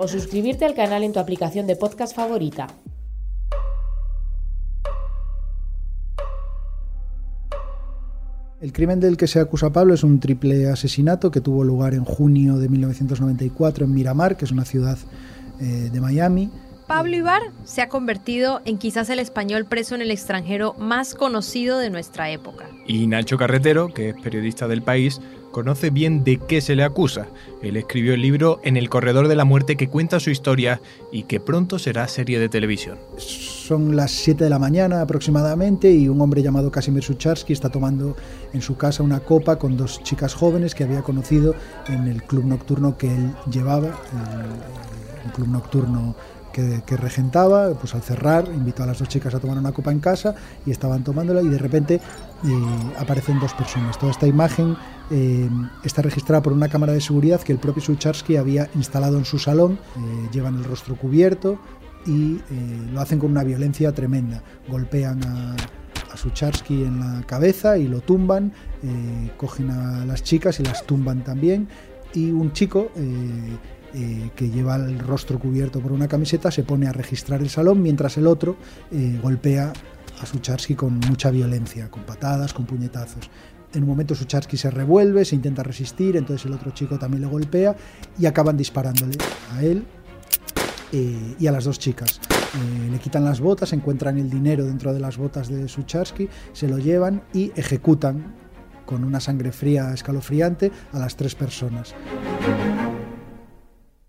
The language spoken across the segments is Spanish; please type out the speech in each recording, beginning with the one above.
O suscribirte al canal en tu aplicación de podcast favorita. El crimen del que se acusa Pablo es un triple asesinato que tuvo lugar en junio de 1994 en Miramar, que es una ciudad eh, de Miami. Pablo Ibar se ha convertido en quizás el español preso en el extranjero más conocido de nuestra época. Y Nacho Carretero, que es periodista del país, conoce bien de qué se le acusa. Él escribió el libro En el corredor de la muerte que cuenta su historia y que pronto será serie de televisión. Son las 7 de la mañana aproximadamente y un hombre llamado Casimir Sucharsky está tomando en su casa una copa con dos chicas jóvenes que había conocido en el club nocturno que él llevaba, el- un club nocturno que, regentaba, pues al cerrar invitó a las dos chicas a tomar una copa en casa y estaban tomándola y de repente eh, aparecen dos personas. Toda esta imagen eh, está registrada por una cámara de seguridad que el propio Sucharsky había instalado en su salón. Eh, llevan el rostro cubierto y lo hacen con una violencia tremenda. Golpean a, a Sucharsky en la cabeza y lo tumban, cogen a las chicas y las tumban también. Y un chico eh, que lleva el rostro cubierto por una camiseta se pone a registrar el salón mientras el otro eh, golpea a Sucharsky con mucha violencia, con patadas, con puñetazos. En un momento Sucharsky se revuelve, se intenta resistir, entonces el otro chico también le golpea y acaban disparándole a él eh, y a las dos chicas. Le quitan las botas, encuentran el dinero dentro de las botas de Sucharsky, se lo llevan y ejecutan con una sangre fría escalofriante a las tres personas.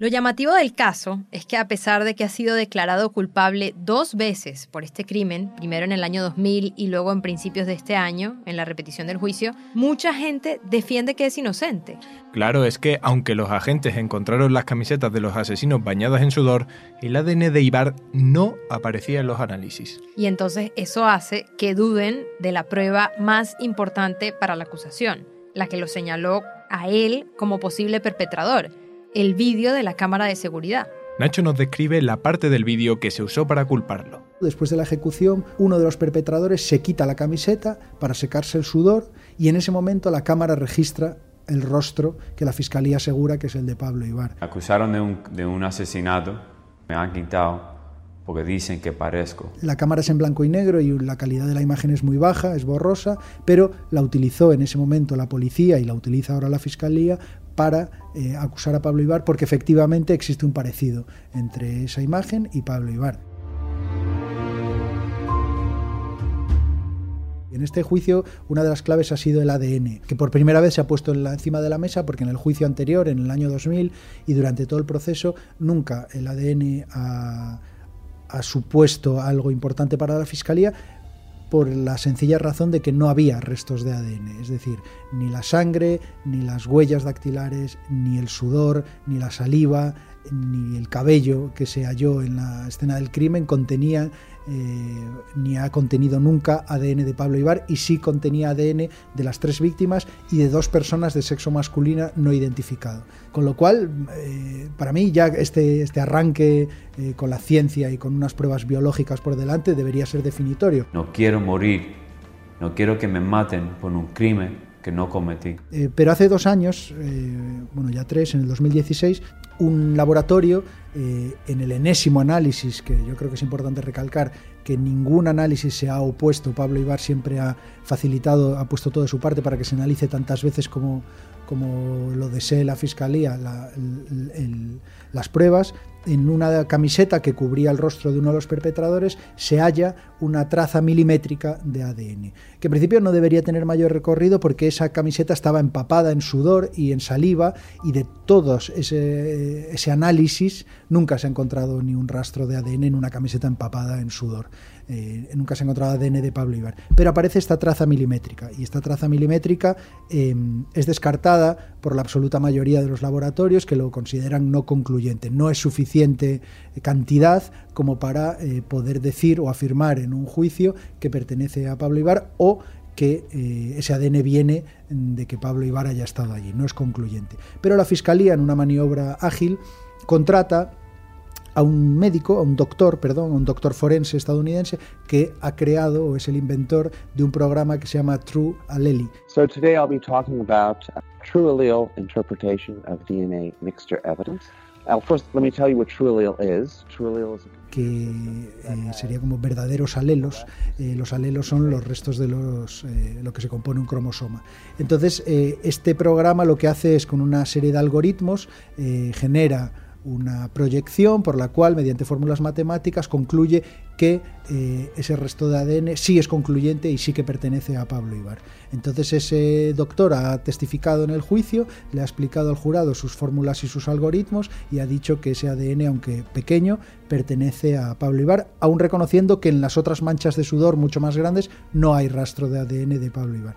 Lo llamativo del caso es que a pesar de que ha sido declarado culpable dos veces por este crimen, primero en el año 2000 y luego en principios de este año, en la repetición del juicio, mucha gente defiende que es inocente. Claro, es que aunque los agentes encontraron las camisetas de los asesinos bañadas en sudor, el ADN de Ibar no aparecía en los análisis. Y entonces eso hace que duden de la prueba más importante para la acusación, la que lo señaló a él como posible perpetrador, el vídeo de la cámara de seguridad. Nacho nos describe la parte del vídeo que se usó para culparlo. Después de la ejecución, uno de los perpetradores se quita la camiseta para secarse el sudor y en ese momento la cámara registra el rostro que la fiscalía asegura que es el de Pablo Ibar. Acusaron de un, de un asesinato, me han quitado porque dicen que parezco. La cámara es en blanco y negro y la calidad de la imagen es muy baja, es borrosa, pero la utilizó en ese momento la policía y la utiliza ahora la fiscalía para eh, acusar a Pablo Ibar porque efectivamente existe un parecido entre esa imagen y Pablo Ibar. En este juicio, una de las claves ha sido el ADN, que por primera vez se ha puesto encima de la mesa porque en el juicio anterior, en el año 2000 y durante todo el proceso, nunca el ADN ha supuesto algo importante para la fiscalía por la sencilla razón de que no había restos de ADN, es decir, ni la sangre, ni las huellas dactilares, ni el sudor, ni la saliva, ni el cabello que se halló en la escena del crimen contenía eh, ni ha contenido nunca ADN de Pablo Ibar y sí contenía ADN de las tres víctimas y de dos personas de sexo masculino no identificado. Con lo cual, eh, para mí ya este, este arranque eh, con la ciencia y con unas pruebas biológicas por delante debería ser definitorio. No quiero morir, no quiero que me maten por un crimen que no cometí. Eh, pero hace dos años, eh, bueno ya tres, en el 2016, un laboratorio eh, en el enésimo análisis, que yo creo que es importante recalcar, que ningún análisis se ha opuesto, Pablo Ibar siempre ha facilitado, ha puesto todo de su parte para que se analice tantas veces como, como lo desee la Fiscalía las pruebas, en una camiseta que cubría el rostro de uno de los perpetradores se halla una traza milimétrica de ADN, que en principio no debería tener mayor recorrido porque esa camiseta estaba empapada en sudor y en saliva y de todos ese, ese análisis nunca se ha encontrado ni un rastro de ADN en una camiseta empapada en sudor. eh, nunca se ha encontrado ADN de Pablo Ibar. Pero aparece esta traza milimétrica y esta traza milimétrica eh, es descartada por la absoluta mayoría de los laboratorios que lo consideran no concluyente. No es suficiente cantidad como para eh, poder decir o afirmar en un juicio que pertenece a Pablo Ibar o que eh, ese ADN viene de que Pablo Ibar haya estado allí. No es concluyente. Pero la Fiscalía, en una maniobra ágil, contrata a un médico, a un doctor, perdón, a un doctor forense estadounidense que ha creado o es el inventor de un programa que se llama True Allele. So today I'll be talking about true allele interpretation of DNA mixture evidence. Now, first, let me tell you what true allele is. True allele is que eh, sería como verdaderos alelos. Eh, los alelos son los restos de los, eh, lo que se compone un cromosoma. Entonces, eh, este programa lo que hace es con una serie de algoritmos eh, genera una proyección por la cual, mediante fórmulas matemáticas, concluye que eh, ese resto de ADN sí es concluyente y sí que pertenece a Pablo Ibar. Entonces ese doctor ha testificado en el juicio, le ha explicado al jurado sus fórmulas y sus algoritmos y ha dicho que ese ADN, aunque pequeño, pertenece a Pablo Ibar, aún reconociendo que en las otras manchas de sudor mucho más grandes no hay rastro de ADN de Pablo Ibar.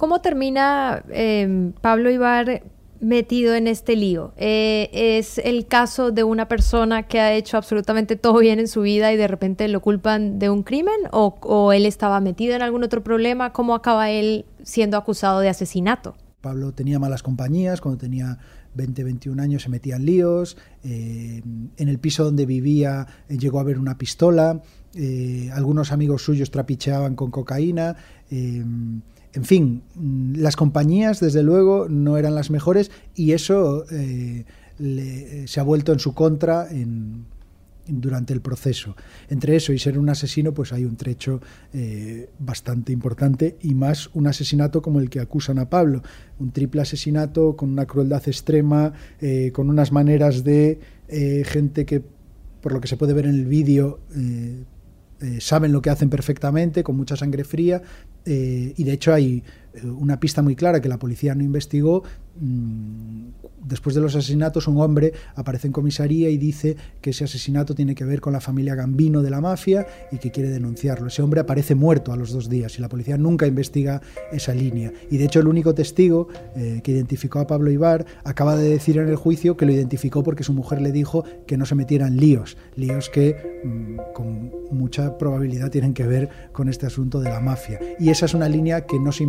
¿Cómo termina eh, Pablo Ibar metido en este lío? Eh, ¿Es el caso de una persona que ha hecho absolutamente todo bien en su vida y de repente lo culpan de un crimen? ¿O, él estaba metido en algún otro problema? ¿Cómo acaba él siendo acusado de asesinato? Pablo tenía malas compañías, cuando tenía 20, 21 años se metía en líos, eh, en el piso donde vivía eh, llegó a haber una pistola, algunos amigos suyos trapicheaban con cocaína, en fin, las compañías desde luego no eran las mejores y eso eh, le- se ha vuelto en su contra durante el proceso. Entre eso y ser un asesino, pues hay un trecho eh, bastante importante y más un asesinato como el que acusan a Pablo. Un triple asesinato con una crueldad extrema, eh, con unas maneras de eh, gente que, por lo que se puede ver en el vídeo, eh, saben lo que hacen perfectamente, con mucha sangre fría, eh, y de hecho hay una pista muy clara que la policía no investigó. Mm, Después de los asesinatos, un hombre aparece en comisaría y dice que ese asesinato tiene que ver con la familia Gambino de la mafia y que quiere denunciarlo. Ese hombre aparece muerto a los dos días y la policía nunca investiga esa línea. Y de hecho el único testigo eh, que identificó a Pablo Ibar acaba de decir en el juicio que lo identificó porque su mujer le dijo que no se metiera en líos, líos que mm, con mucha probabilidad tienen que ver con este asunto de la mafia. Y esa es una línea que no se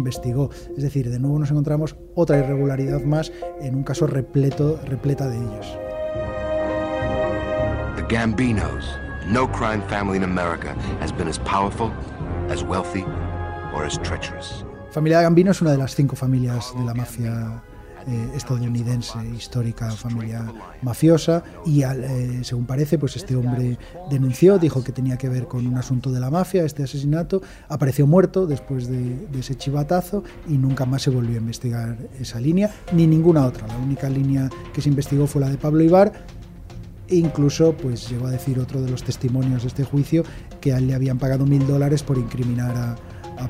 Es decir, de nuevo nos encontramos otra irregularidad más en un caso repleto, repleta de ellos. The Gambinos. No crime family in America has been as powerful, as wealthy, or as treacherous. Familia Gambino es una de las cinco familias de la mafia eh, estadounidense, histórica familia mafiosa, y eh, según parece, pues este hombre denunció, dijo que tenía que ver con un asunto de la mafia, este asesinato, apareció muerto después de, ese chivatazo y nunca más se volvió a investigar esa línea, ni ninguna otra. La única línea que se investigó fue la de Pablo Ibar, e incluso pues llegó a decir otro de los testimonios de este juicio que le habían pagado mil dólares por incriminar a,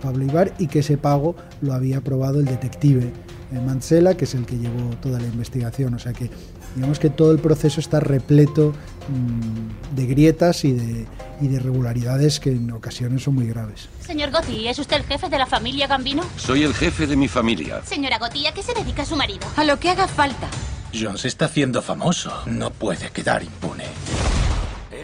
Pablo Ibar y que ese pago lo había aprobado el detective Mansela, que es el que llevó toda la investigación. O sea que digamos que todo el proceso está repleto mm, de grietas y de, y de irregularidades que en ocasiones son muy graves. Señor Gotti, ¿es usted el jefe de la familia Gambino? Soy el jefe de mi familia. Señora Gotti, ¿a qué se dedica su marido? A lo que haga falta. John se está haciendo famoso. No puede quedar impune.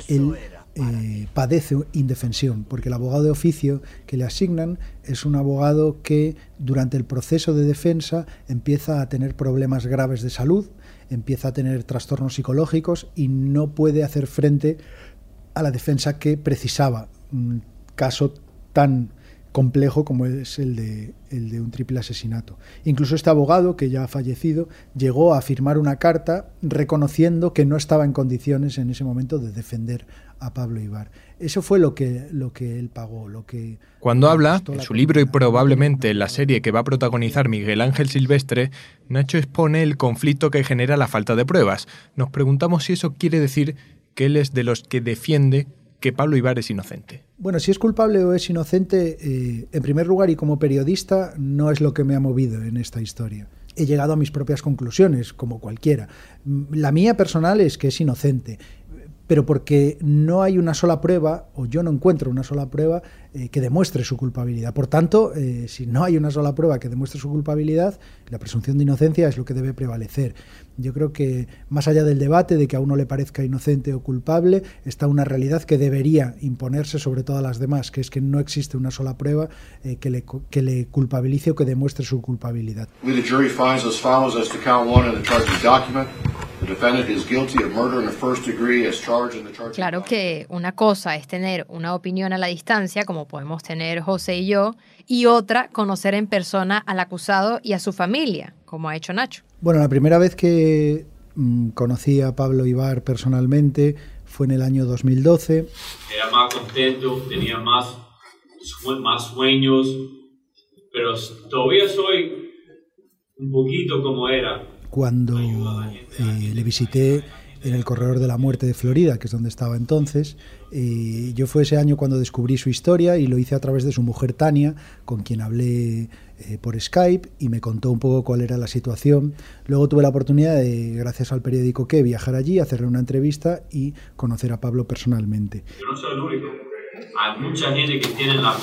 Él eh, padece indefensión, porque el abogado de oficio que le asignan es un abogado que durante el proceso de defensa empieza a tener problemas graves de salud, empieza a tener trastornos psicológicos y no puede hacer frente a la defensa que precisaba. Un caso tan complejo como es el de, el de un triple asesinato. Incluso este abogado, que ya ha fallecido, llegó a firmar una carta reconociendo que no estaba en condiciones en ese momento de defender a Pablo Ibar. Eso fue lo que, lo que él pagó, lo que... Cuando habla, en su libro y probablemente en la serie que va a protagonizar Miguel Ángel Silvestre, Nacho expone el conflicto que genera la falta de pruebas. Nos preguntamos si eso quiere decir que él es de los que defiende que Pablo Ibar es inocente. Bueno, si es culpable o es inocente, eh, en primer lugar y como periodista, no es lo que me ha movido en esta historia. he llegado a mis propias conclusiones, como cualquiera. La mía personal es que es inocente pero porque no hay una sola prueba, o yo no encuentro una sola prueba eh, que demuestre su culpabilidad. Por tanto, eh, si no hay una sola prueba que demuestre su culpabilidad, la presunción de inocencia es lo que debe prevalecer. Yo creo que más allá del debate de que a uno le parezca inocente o culpable, está una realidad que debería imponerse sobre todas las demás, que es que no existe una sola prueba eh, que, le, que le culpabilice o que demuestre su culpabilidad. Claro que una cosa es tener una opinión a la distancia, como podemos tener José y yo, y otra, conocer en persona al acusado y a su familia, como ha hecho Nacho. Bueno, la primera vez que mm, conocí a Pablo Ibar personalmente fue en el año 2012. Era más contento, tenía más, más sueños, pero todavía soy un poquito como era cuando eh, le visité en el Corredor de la Muerte de Florida, que es donde estaba entonces. Eh, yo fue ese año cuando descubrí su historia y lo hice a través de su mujer Tania, con quien hablé eh, por Skype y me contó un poco cuál era la situación. Luego tuve la oportunidad de, gracias al periódico que, viajar allí, hacerle una entrevista y conocer a Pablo personalmente. Yo no soy el único. Hay mucha gente que tiene la,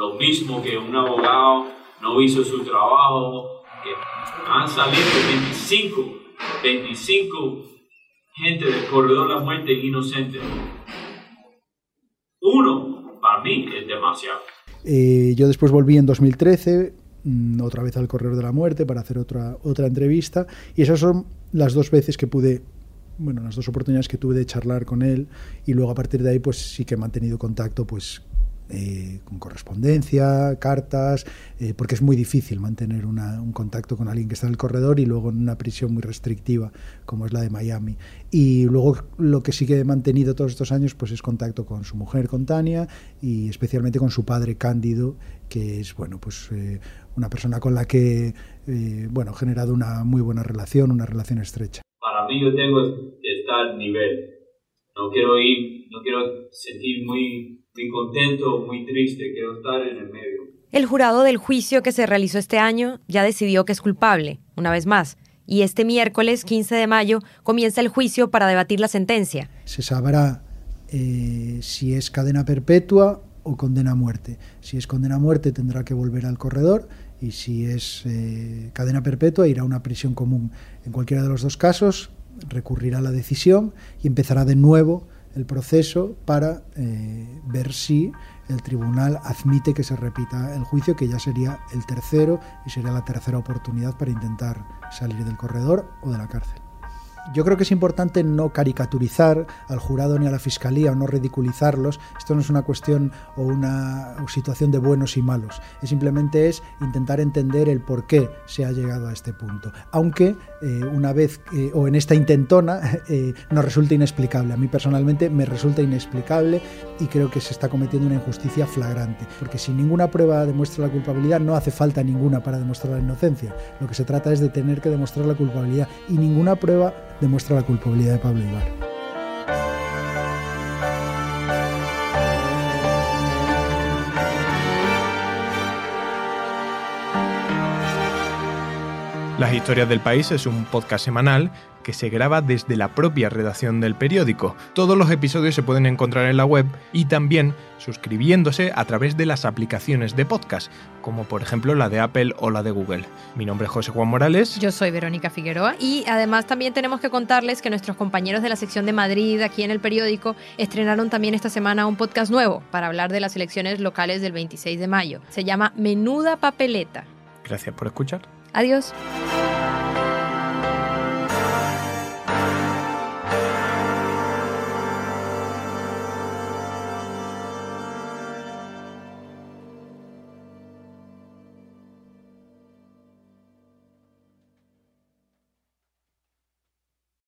lo mismo que un abogado no hizo su trabajo, han salido 25, 25 gente del corredor de la muerte inocente. Uno, para mí, es demasiado. Eh, yo después volví en 2013, mm, otra vez al corredor de la muerte, para hacer otra, otra entrevista. Y esas son las dos veces que pude bueno, las dos oportunidades que tuve de charlar con él y luego a partir de ahí pues sí que he mantenido contacto pues eh, con correspondencia, cartas, eh, porque es muy difícil mantener un contacto con alguien que está en el corredor y luego en una prisión muy restrictiva como es la de Miami. Y luego lo que sí que he mantenido todos estos años pues es contacto con su mujer, con Tania, y especialmente con su padre Cándido, que es bueno pues eh, una persona con la que bueno he generado una muy buena relación, una relación estrecha. Para mí yo tengo estar nivel. No quiero ir, no quiero sentir muy muy contento, muy triste, quiero estar en el medio. El jurado del juicio que se realizó este año ya decidió que es culpable, una vez más, y este miércoles 15 de mayo comienza el juicio para debatir la sentencia. Se sabrá eh, si es cadena perpetua o condena a muerte. Si es condena a muerte tendrá que volver al corredor y si es eh, cadena perpetua irá a una prisión común. En cualquiera de los dos casos recurrirá a la decisión y empezará de nuevo el proceso para eh, ver si el tribunal admite que se repita el juicio, que ya sería el tercero y sería la tercera oportunidad para intentar salir del corredor o de la cárcel. Yo creo que es importante no caricaturizar al jurado ni a la fiscalía o no ridiculizarlos. Esto no es una cuestión o una situación de buenos y malos. Es simplemente es intentar entender el por qué se ha llegado a este punto. Aunque eh, una vez o en esta intentona eh, nos resulta inexplicable. A mí personalmente me resulta inexplicable y creo que se está cometiendo una injusticia flagrante. Porque si ninguna prueba demuestra la culpabilidad, no hace falta ninguna para demostrar la inocencia. Lo que se trata es de tener que demostrar la culpabilidad y ninguna prueba demuestra la culpabilidad de Pablo Ibar. Las historias del país es un podcast semanal que se graba desde la propia redacción del periódico. Todos los episodios se pueden encontrar en la web y también suscribiéndose a través de las aplicaciones de podcast, como por ejemplo la de Apple o la de Google. Mi nombre es José Juan Morales. Yo soy Verónica Figueroa y además también tenemos que contarles que nuestros compañeros de la sección de Madrid aquí en el periódico estrenaron también esta semana un podcast nuevo para hablar de las elecciones locales del 26 de mayo. Se llama Menuda Papeleta. Gracias por escuchar. Adiós.